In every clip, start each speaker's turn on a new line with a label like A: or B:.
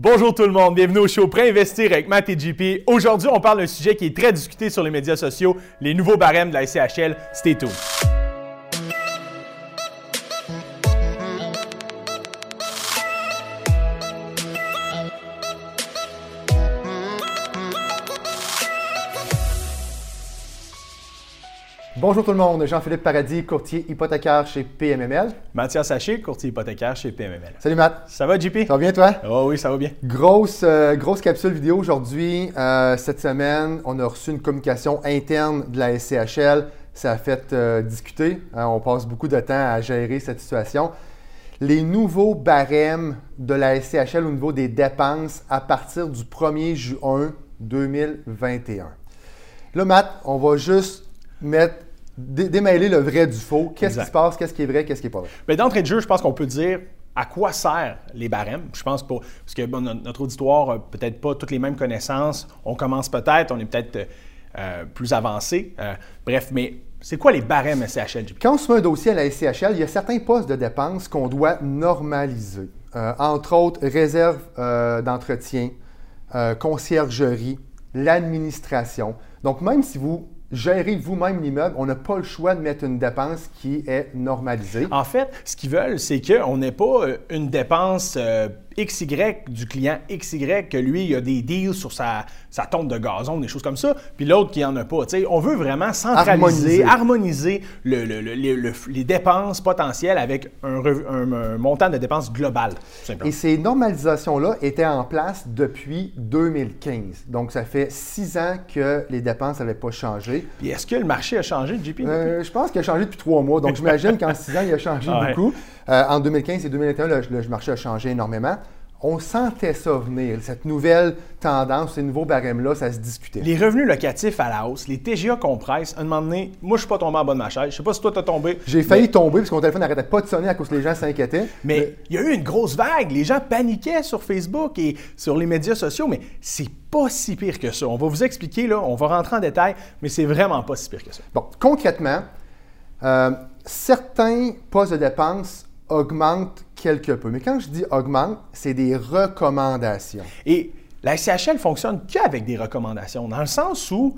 A: Bonjour tout le monde, bienvenue au show Pré-investir avec Matt et JP. Aujourd'hui, on parle d'un sujet qui est très discuté sur les médias sociaux, les nouveaux barèmes de la SCHL. Stay tuned.
B: Bonjour tout le monde, Jean-Philippe Paradis, courtier hypothécaire chez PMML.
A: Mathias Haché, courtier hypothécaire chez PMML.
B: Salut Matt.
A: Ça va JP?
B: Ça va bien toi?
A: Oh oui, ça va bien.
B: Grosse, euh, grosse capsule vidéo aujourd'hui. Euh, cette semaine, on a reçu une communication interne de la SCHL. Ça a fait euh, discuter. Hein, on passe beaucoup de temps à gérer cette situation. Les nouveaux barèmes de la SCHL au niveau des dépenses à partir du 1er juin 2021. Là, Matt, on va juste mettre démêler le vrai du faux. Qu'est-ce qui se passe, qu'est-ce qui est vrai, qu'est-ce qui n'est pas vrai?
A: Bien, D'entrée de jeu, je pense qu'on peut dire à quoi servent les barèmes. Je pense pas, parce que notre auditoire n'a peut-être pas toutes les mêmes connaissances. On commence peut-être, on est peut-être euh, plus avancé. Euh, bref, mais c'est quoi les barèmes SCHL?
B: Quand on se met un dossier à la SCHL, il y a certains postes de dépenses qu'on doit normaliser. Euh, entre autres, réserve d'entretien, conciergerie, l'administration. Donc, même si vous gérez vous-même l'immeuble, on n'a pas le choix de mettre une dépense qui est normalisée.
A: En fait, ce qu'ils veulent, c'est qu'on n'ait pas euh, une dépense euh, XY du client XY, que lui, il a des deals sur sa, sa tombe de gazon, des choses comme ça, puis l'autre qui n'en a pas. on veut vraiment centraliser, harmoniser, les dépenses potentielles avec un, montant de dépenses global.
B: Et ces normalisations-là étaient en place depuis 2015. Donc, ça fait six ans que les dépenses n'avaient pas changé.
A: Puis est-ce que le marché a changé, JP?
B: Euh, je pense qu'il a changé depuis trois mois. Donc, j'imagine qu'en six ans, il a changé ah beaucoup. Euh, en 2015 et 2021, le marché a changé énormément on sentait ça venir, cette nouvelle tendance, ces nouveaux barèmes-là, ça se discutait.
A: Les revenus locatifs à la hausse, les TGA compressent. Un moment donné, moi, je suis pas tombé en bas de ma chaise. Je sais pas si toi, tu as tombé.
B: J'ai failli tomber parce que mon téléphone n'arrêtait pas de sonner à cause que les gens s'inquiétaient.
A: Mais il y a eu une grosse vague. Les gens paniquaient sur Facebook et sur les médias sociaux, mais c'est pas si pire que ça. On va vous expliquer, là, on va rentrer en détail, mais c'est vraiment pas si pire que ça.
B: Bon, concrètement, euh, certains postes de dépenses augmente quelque peu. Mais quand je dis augmente, c'est des recommandations.
A: Et la SCHL fonctionne qu'avec des recommandations, dans le sens où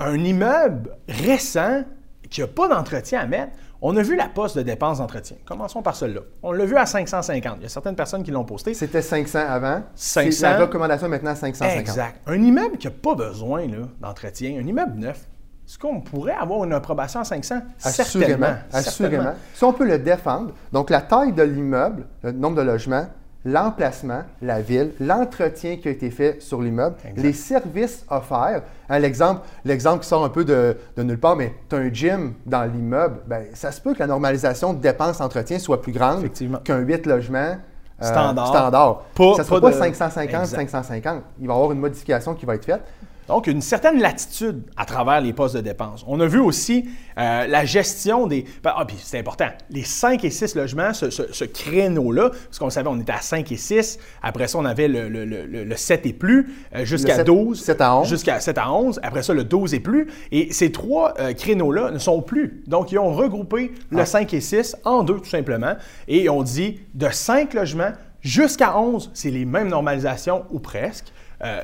A: un immeuble récent qui n'a pas d'entretien à mettre, on a vu la poste de dépenses d'entretien. Commençons par celle-là. On l'a vu à 550. Il y a certaines personnes qui l'ont posté.
B: C'était 500 avant. 500. La recommandation maintenant à 550.
A: Exact. Un immeuble qui n'a pas besoin d'entretien, un immeuble neuf, est-ce qu'on pourrait avoir une approbation à 500?
B: Assurément. Assurément. Si on peut le défendre, donc la taille de l'immeuble, le nombre de logements, l'emplacement, la ville, l'entretien qui a été fait sur l'immeuble, les services offerts. Hein, l'exemple, l'exemple qui sort un peu de, nulle part, mais tu as un gym dans l'immeuble, ben, ça se peut que la normalisation de dépenses d'entretien soit plus grande qu'un 8 logements.
A: Euh, standard.
B: standard. ça ne sera pas, 550, 550. Il va y avoir une modification qui va être faite.
A: Donc, une certaine latitude à travers les postes de dépenses. On a vu aussi euh, la gestion des. Ben, ah, puis c'est important. Les 5 et 6 logements, ce, créneau-là, parce qu'on savait, on était à 5 et 6. Après ça, on avait le, 7 et plus, euh, jusqu'à 12.
B: 7 à 11.
A: Jusqu'à 7 à 11. Après ça, le 12 et plus. Et ces trois euh, créneaux-là ne sont plus. Donc, ils ont regroupé le 5 ah. et 6 en deux, tout simplement. Et on dit de 5 logements jusqu'à 11, c'est les mêmes normalisations ou presque.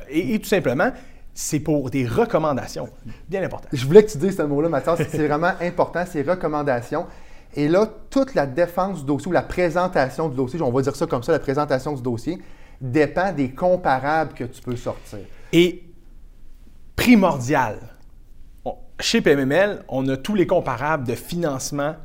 A: et, tout simplement, c'est pour des recommandations. Bien important.
B: Je voulais que tu dises ce mot-là, Mathias. C'est vraiment important, ces recommandations. Et là, toute la défense du dossier ou la présentation du dossier, on va dire ça comme ça, la présentation du dossier, dépend des comparables que tu peux sortir.
A: Et primordial, chez PMML, on a tous les comparables de financement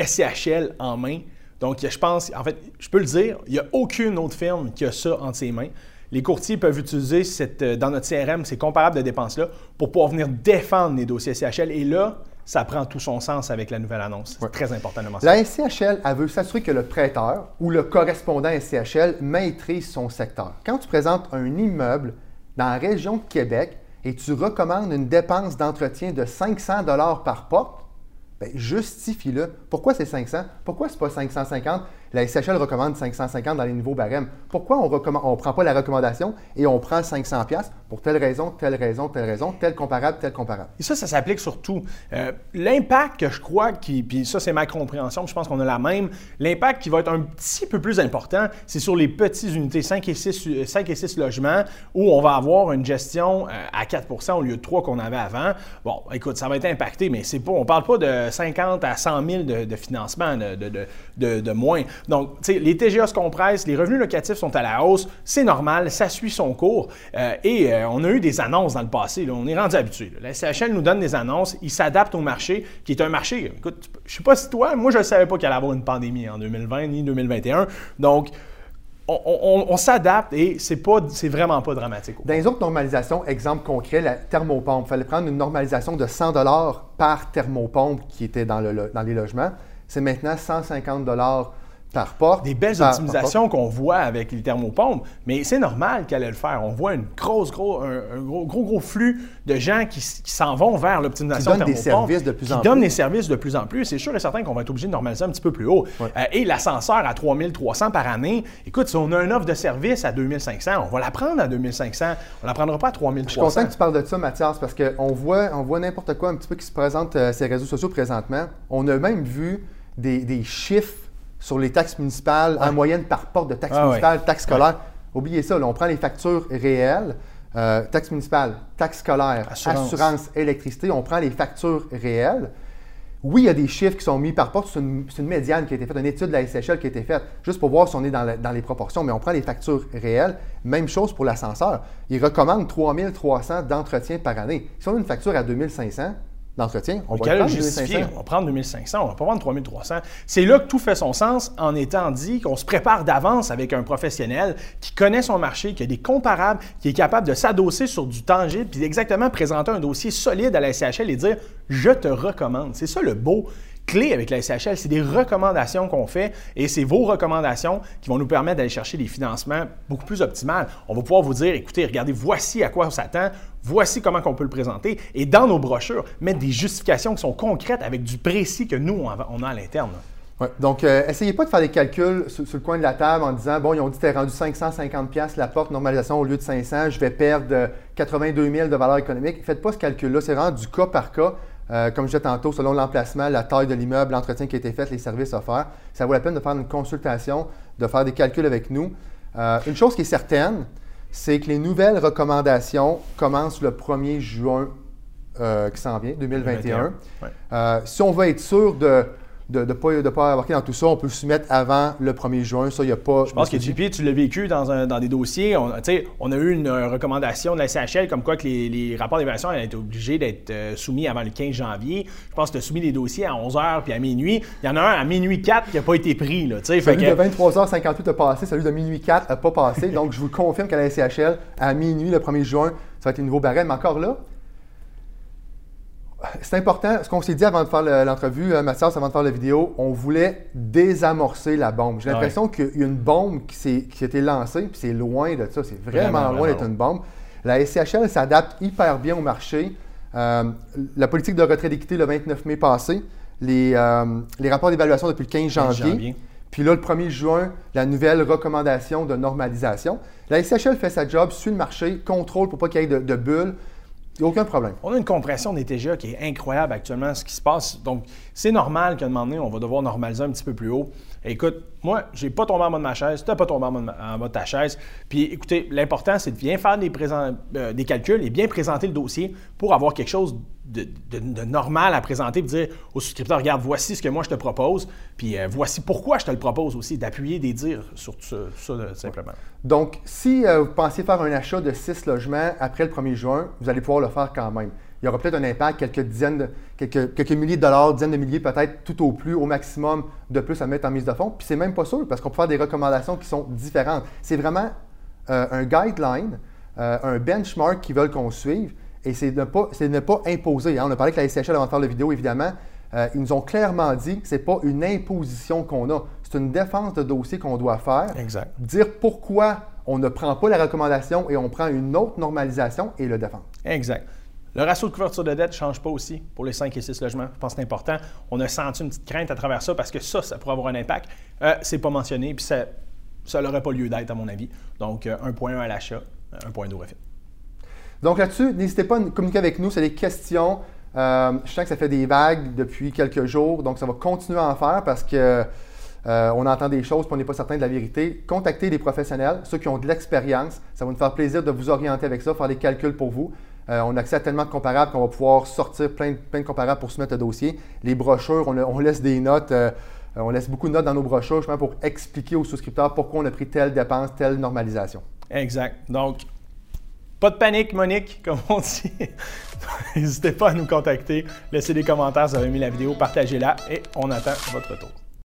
A: SCHL en main. Donc, je pense, en fait, je peux le dire, il n'y a aucune autre firme qui a ça entre ses mains les courtiers peuvent utiliser cette, euh, dans notre CRM ces comparables de dépenses-là pour pouvoir venir défendre les dossiers SCHL. Et là, ça prend tout son sens avec la nouvelle annonce. C'est très important de mentionner.
B: La SCHL, elle veut s'assurer que le prêteur ou le correspondant SCHL maîtrise son secteur. Quand tu présentes un immeuble dans la région de Québec et tu recommandes une dépense d'entretien de 500 par porte, ben, justifie-le. Pourquoi c'est 500? Pourquoi c'est pas 550? La SCHL recommande 550 dans les niveaux barèmes. Pourquoi on ne prend pas la recommandation et on prend 500 pour telle raison, telle raison, telle raison, tel comparable, tel comparable?
A: Et ça, ça s'applique sur tout. Euh, l'impact que je crois, qui, puis ça, c'est ma compréhension, je pense qu'on a la même, l'impact qui va être un petit peu plus important, c'est sur les petites unités, 5 et 6, 5 et 6 logements, où on va avoir une gestion euh, à 4% au lieu de 3 qu'on avait avant. Bon, écoute, ça va être impacté, mais c'est pas, on ne parle pas de 50 à 100 000 de, financement de, de, de, moins. Donc, tu sais, les TGA se compressent, les revenus locatifs sont à la hausse, c'est normal, ça suit son cours. Euh, et euh, on a eu des annonces dans le passé, on est rendu habitué. La CHL nous donne des annonces, ils s'adaptent au marché, qui est un marché, écoute, je sais pas si toi, moi je ne savais pas qu'il allait avoir une pandémie en 2020 ni 2021. Donc, on, s'adapte et c'est pas, c'est vraiment pas dramatique.
B: Dans les autres normalisations, exemple concret, la thermopompe. Il fallait prendre une normalisation de 100 par thermopompe qui était dans, le, dans les logements. C'est maintenant 150 par porte.
A: Des belles optimisations qu'on voit avec les thermopompes, mais c'est normal qu'elle allait le faire. On voit une grosse, gros, un, gros, gros, gros, flux de gens qui, s'en vont vers l'optimisation
B: Qui donnent des services de plus en
A: plus. Qui donnent des services de plus en plus. C'est sûr et certain qu'on va être obligé de normaliser un petit peu plus haut. Euh, et l'ascenseur à 3300 par année, écoute, si on a une offre de service à 2500, on va la prendre à 2500. On ne la prendra pas à 3300. Je
B: suis content que tu parles de ça, Mathias, parce qu'on voit, on voit n'importe quoi un petit peu qui se présente euh, sur les réseaux sociaux présentement. On a même vu des, des chiffres sur les taxes municipales en moyenne par porte de taxes ah municipales, taxes scolaires. Oubliez ça, on prend les factures réelles, euh, taxes municipales, taxes scolaires, assurance. électricité, on prend les factures réelles. Oui, il y a des chiffres qui sont mis par porte, c'est une, médiane qui a été faite, une étude de la SHL qui a été faite, juste pour voir si on est dans, dans les proportions, mais on prend les factures réelles. Même chose pour l'ascenseur. Ils recommandent 3300 d'entretien par année. Si on a une facture à 2500, d'entretien.
A: On, va prendre 2500. On va prendre 2500, on va pas prendre 3300. C'est là que tout fait son sens en étant dit qu'on se prépare d'avance avec un professionnel qui connaît son marché, qui a des comparables, qui est capable de s'adosser sur du tangible, puis exactement présenter un dossier solide à la SCHL et dire je te recommande. C'est ça le beau clé avec la SHL, c'est des recommandations qu'on fait et c'est vos recommandations qui vont nous permettre d'aller chercher des financements beaucoup plus optimales. On va pouvoir vous dire, écoutez, regardez, voici à quoi on s'attend, voici comment on peut le présenter et dans nos brochures, mettre des justifications qui sont concrètes avec du précis que nous, on a à l'interne.
B: donc, euh, essayez pas de faire des calculs sur, le coin de la table en disant, bon, ils ont dit tu rendu 550$ la porte normalisation au lieu de 500, je vais perdre 82 000 de valeur économique. Faites pas ce calcul-là, c'est vraiment du cas par cas. Euh, comme je disais tantôt, selon l'emplacement, la taille de l'immeuble, l'entretien qui a été fait, les services offerts, ça vaut la peine de faire une consultation, de faire des calculs avec nous. Euh, une chose qui est certaine, c'est que les nouvelles recommandations commencent le 1er juin euh, qui s'en vient, 2021. si on veut être sûr de de ne pas, de pas embarquer dans tout ça. On peut le soumettre avant le 1er juin. Ça, il n'y a pas.
A: Je pense que JP, tu l'as vécu dans, dans, des dossiers. On, on a eu une recommandation de la CHL comme quoi que les, rapports d'évaluation allaient être obligés d'être euh, soumis avant le 15 janvier. Je pense que tu as soumis des dossiers à 11h puis à minuit. Il y en a un à minuit 4 qui n'a pas été pris. Là,
B: celui de 23h58 a passé, celui de minuit 4 n'a pas passé. Donc, je vous confirme qu'à la CHL, à minuit, le 1er juin, ça va être les nouveaux barèmes. Encore là, c'est important, ce qu'on s'est dit avant de faire l'entrevue, euh, Mathias, avant de faire la vidéo, on voulait désamorcer la bombe. J'ai l'impression qu'il y a une bombe qui, qui a été lancée, puis c'est loin de ça, c'est vraiment, loin d'être une bombe. La SCHL s'adapte hyper bien au marché. Euh, la politique de retrait d'équité le 29 mai passé, les, euh, les rapports d'évaluation depuis le 15 janvier. Puis là, le 1er juin, la nouvelle recommandation de normalisation. La SCHL fait sa job, suit le marché, contrôle pour pas qu'il y ait de, de bulles. Aucun problème.
A: On a une compression des TGA qui est incroyable actuellement, ce qui se passe. Donc, c'est normal qu'à un moment donné, on va devoir normaliser un petit peu plus haut. Écoute, moi, j'ai pas tombé en bas de ma chaise, tu n'as pas tombé en bas, de ta chaise. Puis, écoutez, l'important, c'est de bien faire des, euh, des calculs et bien présenter le dossier pour avoir quelque chose de, normal à présenter, et dire au souscripteur, regarde, voici ce que moi je te propose, puis euh, voici pourquoi je te le propose aussi, d'appuyer des dires sur tout ça, simplement.
B: Donc, si euh, vous pensez faire un achat de six logements après le 1er juin, vous allez pouvoir le faire quand même. Il y aura peut-être un impact, quelques dizaines, quelques, milliers de dollars, dizaines de milliers peut-être, tout au plus, au maximum de plus à mettre en mise de fonds. Puis c'est même pas sûr, parce qu'on peut faire des recommandations qui sont différentes. C'est vraiment euh, un guideline, un benchmark qu'ils veulent qu'on suive. Et c'est ne pas, ne pas imposer. Hein. On a parlé avec la SCHL avant de faire la vidéo, évidemment. Euh, ils nous ont clairement dit que ce n'est pas une imposition qu'on a. C'est une défense de dossier qu'on doit faire.
A: Exact.
B: Dire pourquoi on ne prend pas la recommandation et on prend une autre normalisation et le défendre.
A: Exact. Le ratio de couverture de dette ne change pas aussi pour les 5 et 6 logements. Je pense que c'est important. On a senti une petite crainte à travers ça parce que ça, ça pourrait avoir un impact. Euh, c'est pas mentionné, puis ça n'aurait pas lieu d'être, à mon avis. Donc, 1.1 à l'achat, 1.2 refit.
B: Donc là-dessus, n'hésitez pas à communiquer avec nous. C'est des questions. Euh, je sens que ça fait des vagues depuis quelques jours, donc ça va continuer à en faire parce que euh, on entend des choses et on n'est pas certain de la vérité. Contactez des professionnels, ceux qui ont de l'expérience. Ça va nous faire plaisir de vous orienter avec ça, faire des calculs pour vous. Euh, on a accès à tellement de comparables qu'on va pouvoir sortir plein, de comparables pour soumettre le dossier. Les brochures, on, laisse des notes. on laisse beaucoup de notes dans nos brochures justement pour expliquer aux souscripteurs pourquoi on a pris telle dépense, telle normalisation.
A: Exact. Donc, pas de panique, Monique, comme on dit. N'hésitez pas à nous contacter, laissez des commentaires si vous avez aimé la vidéo, partagez-la et on attend votre retour.